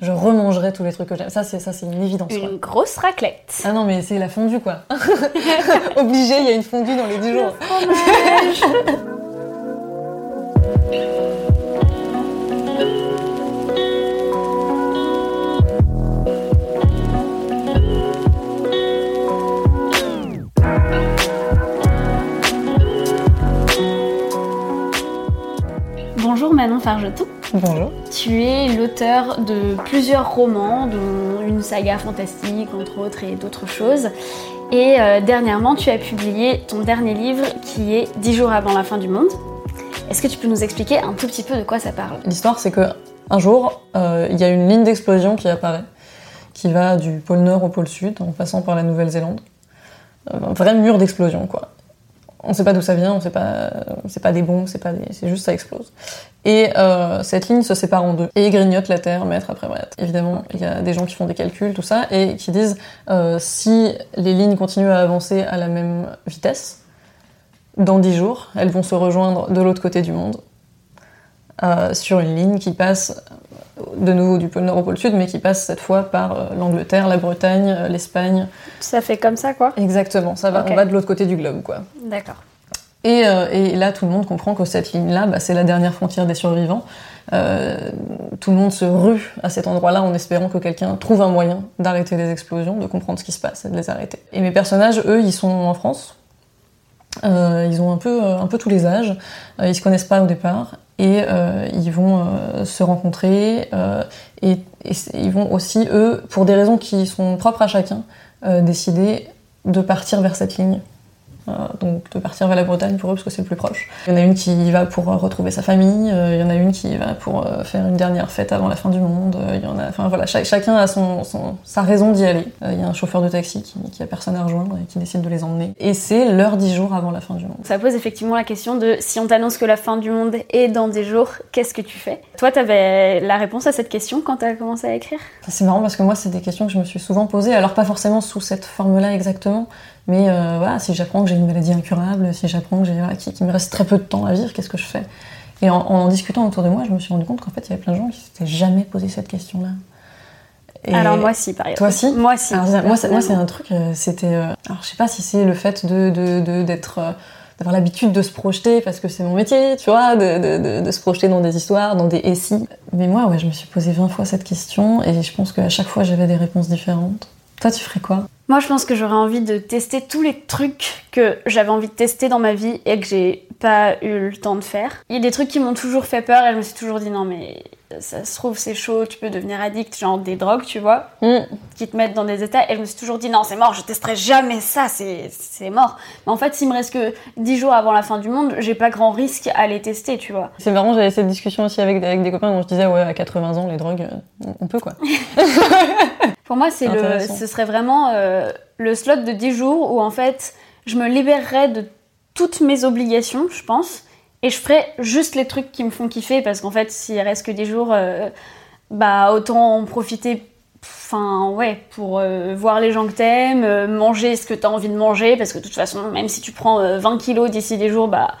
Je remangerai tous les trucs que j'aime. Ça, c'est ça, c'est une évidence. quoi. Une grosse raclette. Ah non, mais c'est la fondue, quoi. Obligé, il y a une fondue dans les 10 jours. Bonjour. Tu es l'auteur de plusieurs romans, dont une saga fantastique entre autres et d'autres choses. Et euh, dernièrement, tu as publié ton dernier livre qui est 10 jours avant la fin du monde. Est-ce que tu peux nous expliquer un tout petit peu de quoi ça parle? L'histoire, c'est que un jour, euh, il y a une ligne d'explosion qui apparaît, qui va du pôle Nord au pôle Sud, en passant par la Nouvelle-Zélande. Euh, un vrai mur d'explosion, quoi. On sait pas d'où ça vient, on sait pas, c'est pas des bombes, c'est juste ça explose. Et euh, cette ligne se sépare en deux et grignote la Terre mètre après mètre. Évidemment, il y a des gens qui font des calculs, tout ça, et qui disent euh, si les lignes continuent à avancer à la même vitesse, dans dix jours, elles vont se rejoindre de l'autre côté du monde euh, sur une ligne qui passe de nouveau du pôle Nord au pôle Sud, mais qui passe cette fois par euh, l'Angleterre, la Bretagne, euh, l'Espagne. Ça fait comme ça quoi? Exactement, ça va, on va de l'autre côté du globe, quoi. D'accord. Et, euh, et là, tout le monde comprend que cette ligne-là, bah, c'est la dernière frontière des survivants. Euh, tout le monde se rue à cet endroit-là en espérant que quelqu'un trouve un moyen d'arrêter les explosions, de comprendre ce qui se passe et de les arrêter. Et mes personnages, eux, ils sont en France. Euh, ils ont un peu, un peu tous les âges. Ils se connaissent pas au départ et euh, ils vont euh, se rencontrer euh, et, ils vont aussi, eux, pour des raisons qui sont propres à chacun, décider de partir vers cette ligne. Euh, donc de partir vers la Bretagne pour eux parce que c'est le plus proche. Il y en a une qui y va pour euh, retrouver sa famille, euh, il y en a une qui y va pour faire une dernière fête avant la fin du monde, il y en a, enfin voilà, cha- chacun a son, son- sa raison d'y aller. Il y a un chauffeur de taxi qui, qui a personne à rejoindre et qui décide de les emmener. Et c'est l'heure dix jours avant la fin du monde. Ça pose effectivement la question de si on t'annonce que la fin du monde est dans des jours, qu'est-ce que tu fais? Toi, t'avais la réponse à cette question quand t'as commencé à écrire? C'est marrant parce que moi, c'est des questions que je me suis souvent posées, alors pas forcément sous cette forme-là exactement, mais euh, voilà, si j'apprends que j'ai une maladie incurable, si j'apprends que j'ai, voilà, qu'il qu'il me reste très peu de temps à vivre, qu'est-ce que je fais? Et en, en discutant autour de moi, je me suis rendu compte qu'en fait, il y avait plein de gens qui s'étaient jamais posé cette question-là. Alors moi si, par exemple. Toi aussi? Moi si. Alors, moi, c'est, moi, c'est un truc, euh, c'était. euh, alors, je sais pas si c'est le fait de, de, de- d'être. d'avoir l'habitude de se projeter parce que c'est mon métier, tu vois, de, de, de, de se projeter dans des histoires, dans des SI. Mais moi, ouais, je me suis posé 20 fois cette question et je pense qu'à chaque fois, j'avais des réponses différentes. Toi, tu ferais quoi Moi, je pense que j'aurais envie de tester tous les trucs que j'avais envie de tester dans ma vie et que j'ai pas eu le temps de faire. Il y a des trucs qui m'ont toujours fait peur et je me suis toujours dit non mais ça se trouve c'est chaud, tu peux devenir addict, genre des drogues, tu vois, qui te mettent dans des états. Et je me suis toujours dit non c'est mort, je testerai jamais ça, c'est mort. Mais en fait, s'il me reste que 10 jours avant la fin du monde, j'ai pas grand risque à les tester, tu vois. C'est marrant, j'avais cette discussion aussi avec, avec des copains où on se disait, ouais, à 80 ans, les drogues, euh, on peut quoi. Pour moi, c'est le, ce serait vraiment euh, le slot de 10 jours où en fait, je me libérerais de toutes mes obligations, je pense, et je ferais juste les trucs qui me font kiffer parce qu'en fait, s'il reste que 10 jours, euh, bah autant en profiter. Enfin, ouais, pour euh, voir les gens que t'aimes, manger ce que t'as envie de manger, parce que de toute façon, même si tu prends euh, 20 kilos d'ici des jours, bah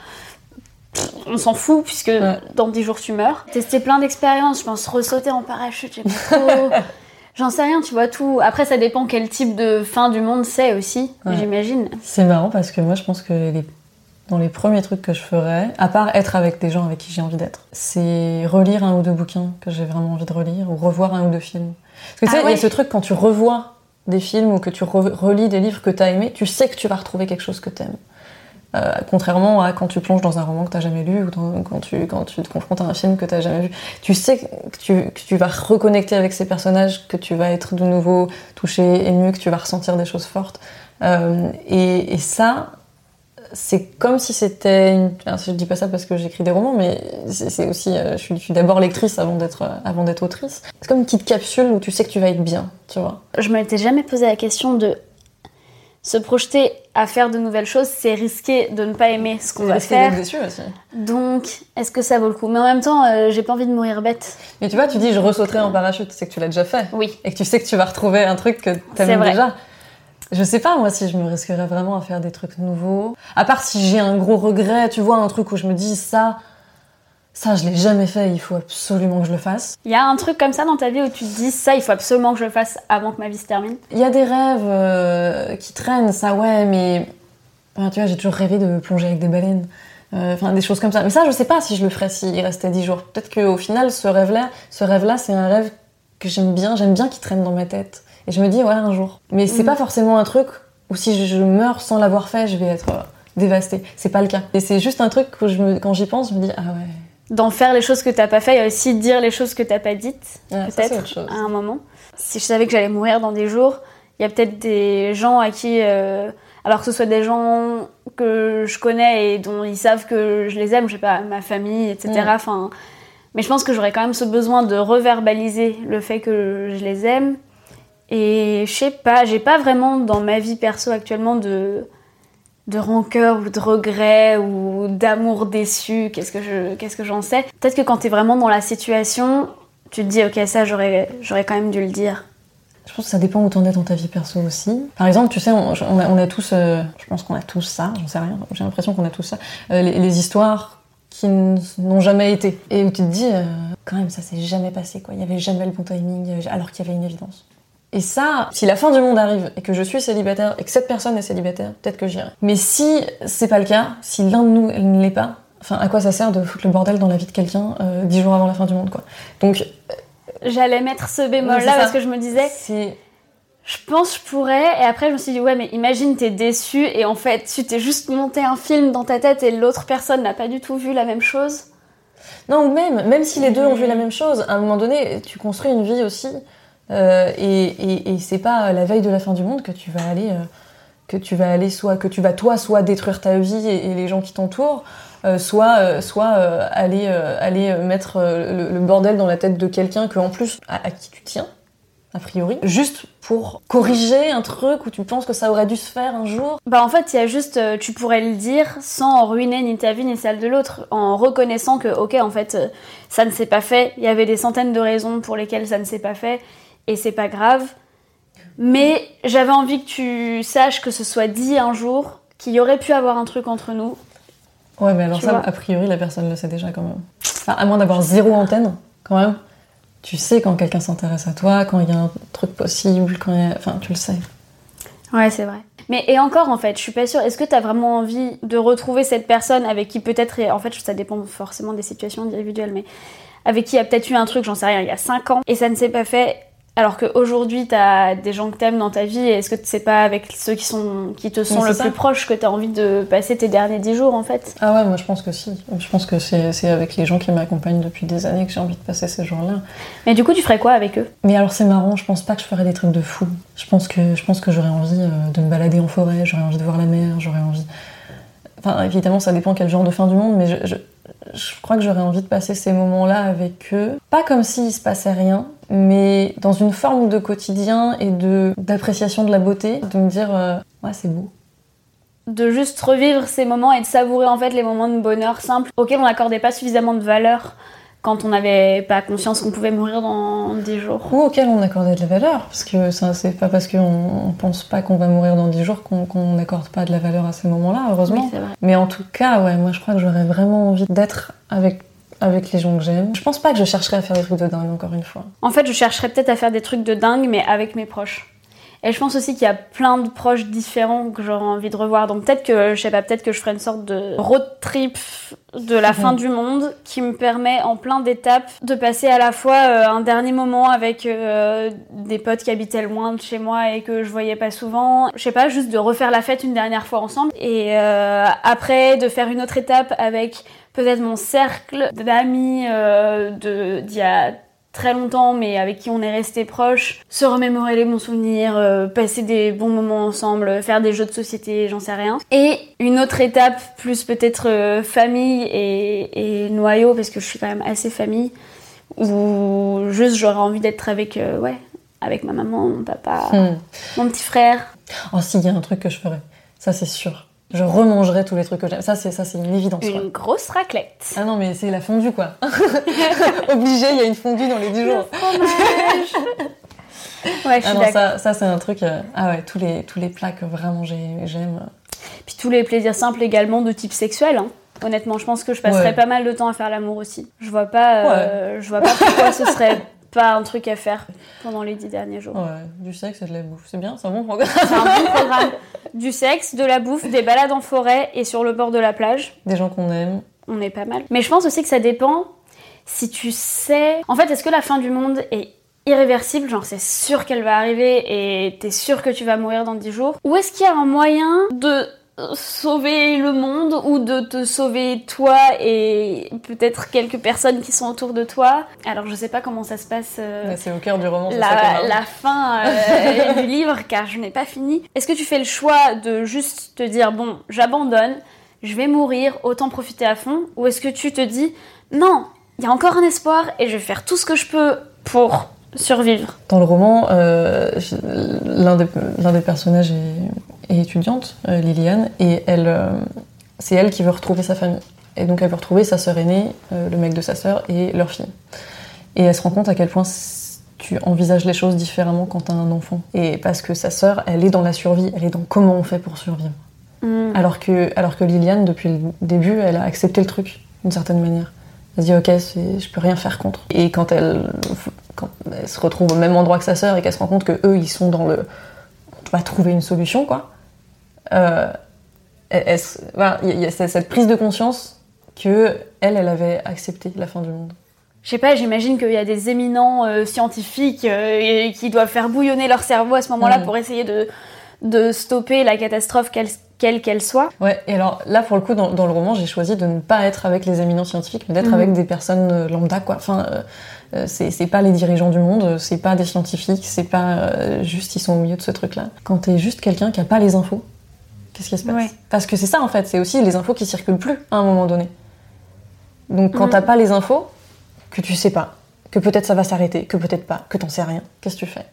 on s'en fout puisque Ouais. dans 10 jours tu meurs. Tester plein d'expériences, je pense ressauter en parachute, j'ai pas trop. J'en sais rien, tu vois, tout. Après, ça dépend quel type de fin du monde c'est aussi, Ouais. j'imagine. C'est marrant parce que moi, je pense que les- dans les premiers trucs que je ferais, à part être avec des gens avec qui j'ai envie d'être, c'est relire un ou deux bouquins que j'ai vraiment envie de relire ou revoir un ou deux films. Parce que tu Ah sais, il y a ce truc quand tu revois des films ou que tu re- relis des livres que tu as aimés, tu sais que tu vas retrouver quelque chose que tu aimes. Contrairement à quand tu plonges dans un roman que tu jamais lu ou quand, tu, quand tu te confrontes à un film que tu jamais vu. Tu sais que tu, que tu vas reconnecter avec ces personnages, que tu vas être de nouveau touché, ému, que tu vas ressentir des choses fortes. Euh, et, et ça, c'est comme si c'était une... Alors, je dis pas ça parce que j'écris des romans, mais c'est aussi... Euh, je suis, d'abord lectrice avant d'être avant d'être autrice. C'est comme une petite capsule où tu sais que tu vas être bien, tu vois. Je m'étais jamais posé la question de se projeter à faire de nouvelles choses, c'est risquer de ne pas aimer ce qu'on va faire. Déçu aussi. Donc, est-ce que ça vaut le coup? Mais en même temps, euh, j'ai pas envie de mourir bête. Mais tu vois, tu dis je ressauterai en parachute, c'est que tu l'as déjà fait. Oui. Et que tu sais que tu vas retrouver un truc que t'aimes déjà. Je sais pas moi si je me risquerais vraiment à faire des trucs nouveaux. À part si j'ai un gros regret, tu vois, un truc où je me dis ça, ça je l'ai jamais fait, il faut absolument que je le fasse. Il y a un truc comme ça dans ta vie où tu te dis ça, il faut absolument que je le fasse avant que ma vie se termine? Il y a des rêves euh, qui traînent, ça ouais, mais tu vois, j'ai toujours rêvé de plonger avec des baleines. Euh, enfin, des choses comme ça. Mais ça, je sais pas si je le ferais s'il restait 10 jours. Peut-être qu'au final, ce rêve-là, ce rêve-là, c'est un rêve que j'aime bien, j'aime bien qu'il traîne dans ma tête. Et je me dis, ouais, un jour. Mais c'est mhm. pas forcément un truc où si je meurs sans l'avoir fait, je vais être euh, dévastée. C'est pas le cas. Et c'est juste un truc où je me, quand j'y pense, je me dis, ah ouais. D'en faire les choses que t'as pas fait, et aussi dire les choses que t'as pas dites, peut-être, à un moment. Si je savais que j'allais mourir dans des jours, il y a peut-être des gens à qui, euh, alors que ce soit des gens que je connais et dont ils savent que je les aime, je sais pas, ma famille, etc. Mm. Enfin, mais je pense que j'aurais quand même ce besoin de reverbaliser le fait que je les aime et je sais pas, j'ai pas vraiment dans ma vie perso actuellement de, de rancœur ou de regret ou d'amour déçu, qu'est-ce que je, que j'en sais. Peut-être que quand t'es vraiment dans la situation, tu te dis ok ça j'aurais, j'aurais quand même dû le dire. Je pense que ça dépend où t'en es dans ta vie perso aussi. Par exemple, tu sais, on, a, tous, euh, je pense qu'on a tous ça, j'en sais rien, j'ai l'impression qu'on a tous ça, euh, les, histoires qui n'ont jamais été. Et où tu te dis, euh, quand même, ça s'est jamais passé, quoi. Il y avait jamais le bon timing, alors qu'il y avait une évidence. Et ça, si la fin du monde arrive et que je suis célibataire et que cette personne est célibataire, peut-être que j'irai. Mais si c'est pas le cas, si l'un de nous ne l'est pas, enfin à quoi ça sert de foutre le bordel dans la vie de quelqu'un euh, dix jours avant la fin du monde quoi? Donc euh, j'allais mettre ce bémol là parce que je me disais je pense je pourrais et après je me suis dit ouais mais imagine t'es déçu et en fait tu t'es juste monté un film dans ta tête et l'autre personne n'a pas du tout vu la même chose. Non ou même même si les deux ont vu la même chose, à un moment donné tu construis une vie aussi. Euh, et, c'est pas la veille de la fin du monde que tu vas aller, euh, que tu vas aller soit que tu vas toi soit détruire ta vie et, les gens qui t'entourent, euh, soit soit aller aller mettre le, bordel dans la tête de quelqu'un que en plus à, qui tu tiens a priori, juste pour corriger un truc où tu penses que ça aurait dû se faire un jour. Bah en fait, il y a juste, tu pourrais le dire sans ruiner ni ta vie ni celle de l'autre, en reconnaissant que, ok, en fait, ça ne s'est pas fait, il y avait des centaines de raisons pour lesquelles ça ne s'est pas fait, et c'est pas grave. Mais j'avais envie que tu saches que ce soit dit un jour qu'il y aurait pu avoir un truc entre nous. Ouais, mais alors ça, a priori, la personne le sait déjà quand même. Enfin, à moins d'avoir zéro antenne, quand même. Tu sais quand quelqu'un s'intéresse à toi, quand il y a un truc possible, quand il y a... Enfin, tu le sais. Ouais, c'est vrai. Mais et encore, en fait, je suis pas sûre. Est-ce que tu as vraiment envie de retrouver cette personne avec qui peut-être... En fait, ça dépend forcément des situations individuelles, mais avec qui il y a peut-être eu un truc, j'en sais rien, il y a 5 ans, et ça ne s'est pas fait alors qu'aujourd'hui, tu as des gens que t'aimes dans ta vie, est-ce que c'est pas avec ceux qui, sont, qui te sont le plus proches que tu as envie de passer tes derniers dix jours en fait? Ah ouais, moi je pense que si. Je pense que c'est avec les gens qui m'accompagnent depuis des années que j'ai envie de passer ces jours-là. Mais du coup, tu ferais quoi avec eux? Mais alors c'est marrant, je pense pas que je ferais des trucs de fou. Je pense que, je pense que j'aurais envie euh, de me balader en forêt, j'aurais envie de voir la mer, j'aurais envie. Enfin, évidemment, ça dépend quel genre de fin du monde, mais je, je crois que j'aurais envie de passer ces moments-là avec eux. Pas comme s'il se passait rien, mais dans une forme de quotidien et de d'appréciation de la beauté, de me dire euh, ouais c'est beau. De juste revivre ces moments et de savourer en fait les moments de bonheur simples auxquels on n'accordait pas suffisamment de valeur quand on n'avait pas conscience qu'on pouvait mourir dans 10 jours. Ou auxquels on accordait de la valeur, parce que ça c'est pas parce qu'on pense pas qu'on va mourir dans 10 jours qu'on n'accorde pas de la valeur à ces moments-là, heureusement. Mais en tout cas, ouais, moi je crois que j'aurais vraiment envie d'être avec avec les gens que j'aime. Je pense pas que je chercherais à faire des trucs de dingue encore une fois. En fait, je chercherais peut-être à faire des trucs de dingue, mais avec mes proches. Et je pense aussi qu'il y a plein de proches différents que j'aurais envie de revoir. Donc peut-être que, je sais pas, peut-être que je ferai une sorte de road trip de la fin du monde qui me permet en plein d'étapes de passer à la fois euh, un dernier moment avec euh, des potes qui habitaient loin de chez moi et que je voyais pas souvent. Je sais pas, juste de refaire la fête une dernière fois ensemble. Et euh, après, de faire une autre étape avec peut-être mon cercle d'amis d'il y a très longtemps, mais avec qui on est resté proche, se remémorer les bons souvenirs, euh, passer des bons moments ensemble, faire des jeux de société, j'en sais rien. Et une autre étape, plus peut-être euh, famille et, et, noyau, parce que je suis quand même assez famille, où juste j'aurais envie d'être avec, euh, ouais, avec ma maman, mon papa, Hmm. mon petit frère. Oh, si, il y a un truc que je ferais. Ça, c'est sûr. Je remangerai tous les trucs que j'aime. Ça, c'est ça, c'est une évidence. quoi. Une grosse raclette. Ah non, mais c'est la fondue, quoi. Obligé, il y a une fondue dans les 10 jours. ouais, je Ah suis non, ça, ça c'est un truc. euh, Ah ouais, tous les, tous les plats que vraiment j'ai- j'aime. Puis tous les plaisirs simples également de type sexuel. hein. Honnêtement, je pense que je passerais Ouais. pas mal de temps à faire l'amour aussi. Je vois pas, euh, je vois pas pourquoi ce serait pas un truc à faire pendant les dix derniers jours. Ouais, du sexe et de la bouffe. C'est bien, c'est un bon programme. C'est un bon programme. Du sexe, de la bouffe, des balades en forêt et sur le bord de la plage. Des gens qu'on aime. On est pas mal. Mais je pense aussi que ça dépend si tu sais. En fait, est-ce que la fin du monde est irréversible? Genre, c'est sûr qu'elle va arriver et t'es sûr que tu vas mourir dans 10 jours? Ou est-ce qu'il y a un moyen de sauver le monde ou de te sauver toi et peut-être quelques personnes qui sont autour de toi Alors, je sais pas comment ça se passe. euh, c'est au cœur du roman. la fin euh, du livre car je n'ai pas fini. Est-ce que tu fais le choix de juste te dire bon, j'abandonne, je vais mourir, autant profiter à fond ou est-ce que tu te dis non, il y a encore un espoir et je vais faire tout ce que je peux pour survivre Dans le roman, euh, l'un des, l'un des personnages est, est étudiante, euh, Liliane, et elle, euh, c'est elle qui veut retrouver sa famille. Et donc elle veut retrouver sa sœur aînée, le mec de sa sœur et leur fille. Et elle se rend compte à quel point tu envisages les choses différemment quand t'as un enfant. Et parce que sa sœur, elle est dans la survie, elle est dans comment on fait pour survivre. Hmm. Alors que, alors que Liliane, depuis le début, elle a accepté le truc, d'une certaine manière. Elle se dit, ok, je peux rien faire contre. Et quand elle, quand elle se retrouve au même endroit que sa sœur et qu'elle se rend compte que eux, ils sont dans le. On va trouver une solution, quoi. Euh, elle- elle voilà, il y a- cette prise de conscience que elle, elle avait accepté la fin du monde. Je sais pas, j'imagine qu'il y a des éminents euh, scientifiques euh, qui doivent faire bouillonner leur cerveau à ce moment-là Mhm. pour essayer de, de stopper la catastrophe quelle quelle qu'elle soit. Ouais, et alors là, pour le coup, dans, dans le roman, j'ai choisi de ne pas être avec les éminents scientifiques, mais d'être Mhm. avec des personnes euh, lambda, quoi. Enfin, euh, euh, c'est pas les dirigeants du monde, c'est pas des scientifiques, c'est pas euh, juste ils sont au milieu de ce truc-là. Quand t'es juste quelqu'un qui a pas les infos, qu'est-ce qui se passe? Ouais. Parce que c'est ça, en fait, c'est aussi les infos qui circulent plus à un moment donné. Donc quand Mhm. t'as pas les infos, que tu sais pas, que peut-être ça va s'arrêter, que peut-être pas, que t'en sais rien, qu'est-ce que tu fais?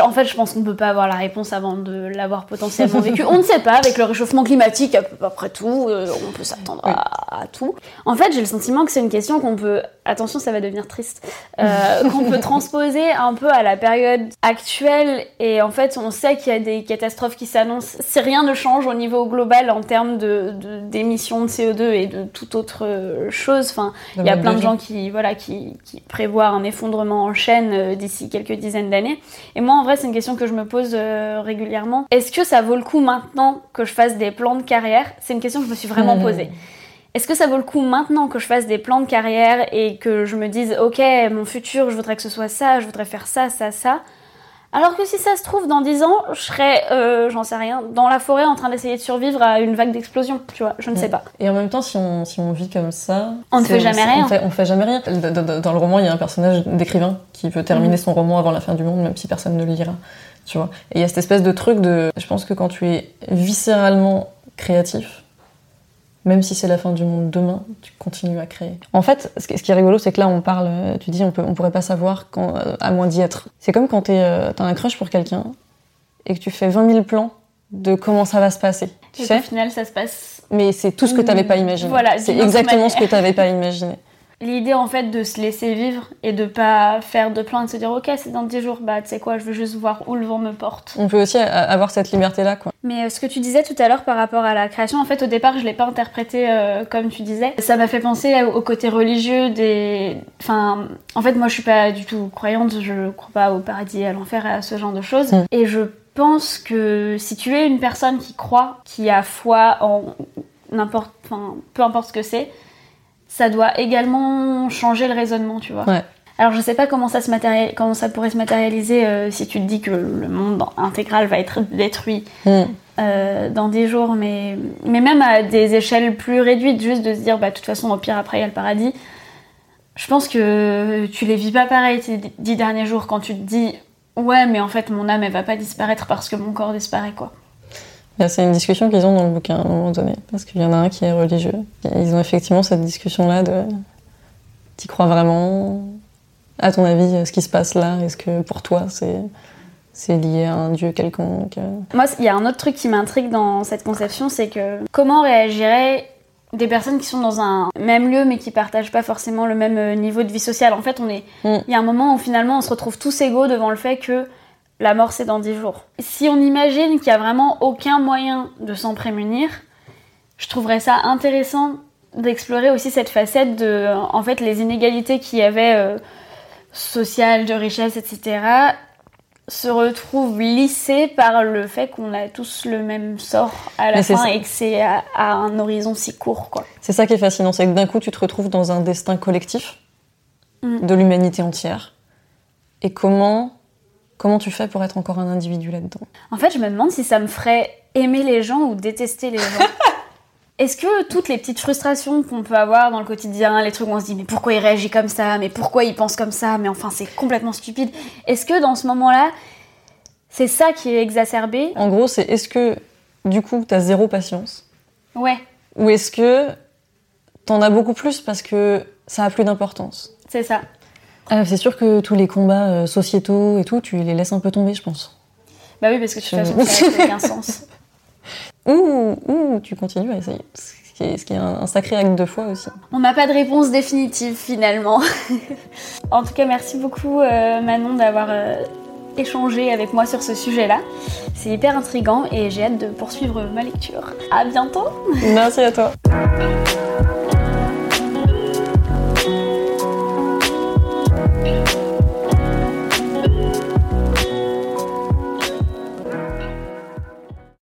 En fait, je pense qu'on peut pas avoir la réponse avant de l'avoir potentiellement vécu. On ne sait pas, avec le réchauffement climatique, à peu près tout, euh, on peut s'attendre à, à tout. En fait, j'ai le sentiment que c'est une question qu'on peut, attention, ça va devenir triste, euh, qu'on peut transposer un peu à la période actuelle. Et en fait, on sait qu'il y a des catastrophes qui s'annoncent. Si rien ne change au niveau global en termes de- de- d'émissions de, CO2 et de toute autre euh, chose, enfin, il y a plein de gens qui, voilà, qui, qui prévoient un effondrement en chaîne euh, d'ici quelques dizaines d'années. Et moi, en vrai, c'est une question que je me pose euh, régulièrement. Est-ce que ça vaut le coup maintenant que je fasse des plans de carrière? C'est une question que je me suis vraiment Mhm. posée. Est-ce que ça vaut le coup maintenant que je fasse des plans de carrière et que je me dise, ok, mon futur, je voudrais que ce soit ça, je voudrais faire ça, ça, ça alors que si ça se trouve, dans 10 ans, je serais, euh, j'en sais rien, dans la forêt en train d'essayer de survivre à une vague d'explosion, tu vois, je ne sais pas. Et en même temps, si on, si on vit comme ça. On ne fait jamais rien. On fait, on fait jamais rien. Dans, dans- dans le roman, il y a un personnage d'écrivain qui veut terminer Mhm. son roman avant la fin du monde, même si personne ne le lira. Tu vois. Et il y a cette espèce de truc de. Je pense que quand tu es viscéralement créatif, même si c'est la fin du monde demain, tu continues à créer. En fait, ce qui est rigolo, c'est que là, on parle, euh, tu dis, on, peut, on pourrait pas savoir quand, euh, à moins d'y être. C'est comme quand euh, t'as un crush pour quelqu'un et que tu fais 20 000 plans de comment ça va se passer. Tu Et sais au final, ça se passe mais c'est tout ce que tu n'avais pas imaginé. Voilà, c'est exactement ce que n'avais pas imaginé. L'idée en fait de se laisser vivre et de pas faire de plans et de se dire ok c'est dans 10 jours, bah tu sais quoi, je veux juste voir où le vent me porte. On peut aussi a- avoir cette liberté-là, quoi. Mais euh, ce que tu disais tout à l'heure par rapport à la création, en fait au départ je l'ai pas interprété euh, comme tu disais. Ça m'a fait penser au côté religieux des... Enfin, en fait moi je suis pas du tout croyante, je crois pas au paradis, à l'enfer, à ce genre de choses. Mm. Et je pense que si tu es une personne qui croit, qui a foi en n'importe... Enfin, peu importe ce que c'est, ça doit également changer le raisonnement, tu vois. Ouais. Alors je sais pas comment ça, se comment ça pourrait se matérialiser euh, si tu te dis que le monde intégral va être détruit Mm. euh, dans 10 jours, mais, mais même à des échelles plus réduites, juste de se dire, bah de toute façon, au pire, après, il y a le paradis. je pense que tu les vis pas pareil tes dix derniers jours quand tu te dis ouais mais en fait mon âme elle va pas disparaître parce que mon corps disparaît quoi. C'est une discussion qu'ils ont dans le bouquin à un moment donné, parce qu'il y en a un qui est religieux. Ils ont effectivement cette discussion-là de T'y crois vraiment? À ton avis, ce qui se passe là, est-ce que pour toi c'est c'est lié à un dieu quelconque? Moi, il y a un autre truc qui m'intrigue dans cette conception, c'est que comment réagiraient des personnes qui sont dans un même lieu mais qui partagent pas forcément le même euh, niveau de vie sociale. En fait, on est, mm. il y a un moment où finalement on se retrouve tous égaux devant le fait que la mort c'est dans 10 jours. Si on imagine qu'il y a vraiment aucun moyen de s'en prémunir, je trouverais ça intéressant d'explorer aussi cette facette de, en fait, les inégalités qu'il y avait euh, sociales, de richesse, etc se retrouvent lissés par le fait qu'on a tous le même sort à la fin et que c'est à, un horizon si court. quoi. C'est ça qui est fascinant, c'est que d'un coup tu te retrouves dans un destin collectif mm. de l'humanité entière. Et comment, comment tu fais pour être encore un individu là-dedans? En fait, je me demande si ça me ferait aimer les gens ou détester les gens. Est-ce que toutes les petites frustrations qu'on peut avoir dans le quotidien, les trucs où on se dit mais pourquoi il réagit comme ça, mais pourquoi il pense comme ça, mais enfin c'est complètement stupide, est-ce que dans ce moment-là, c'est ça qui est exacerbé? En gros, c'est est-ce que du coup t'as zéro patience? Ouais. Ou est-ce que t'en as beaucoup plus parce que ça a plus d'importance? C'est ça. Ah, c'est sûr que tous les combats euh, sociétaux et tout, tu les laisses un peu tomber, je pense. Bah oui, parce que tu fais ça n'a aucun sens. Ou, tu continues à essayer. Ce qui est, un, sacré acte de foi aussi. On n'a pas de réponse définitive finalement. en tout cas, merci beaucoup euh, Manon d'avoir euh, échangé avec moi sur ce sujet-là. C'est hyper intrigant et j'ai hâte de poursuivre ma lecture. À bientôt Merci à toi